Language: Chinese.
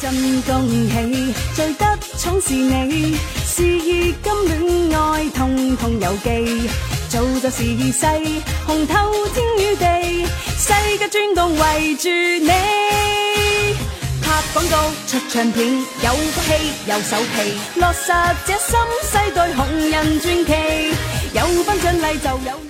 真恭喜，最得宠是你事业金恋爱通通有记，做就事势红透天与地世界转动围住你。拍广告出唱片有福气有手气，落实这心世代红人传奇有分奖励就有。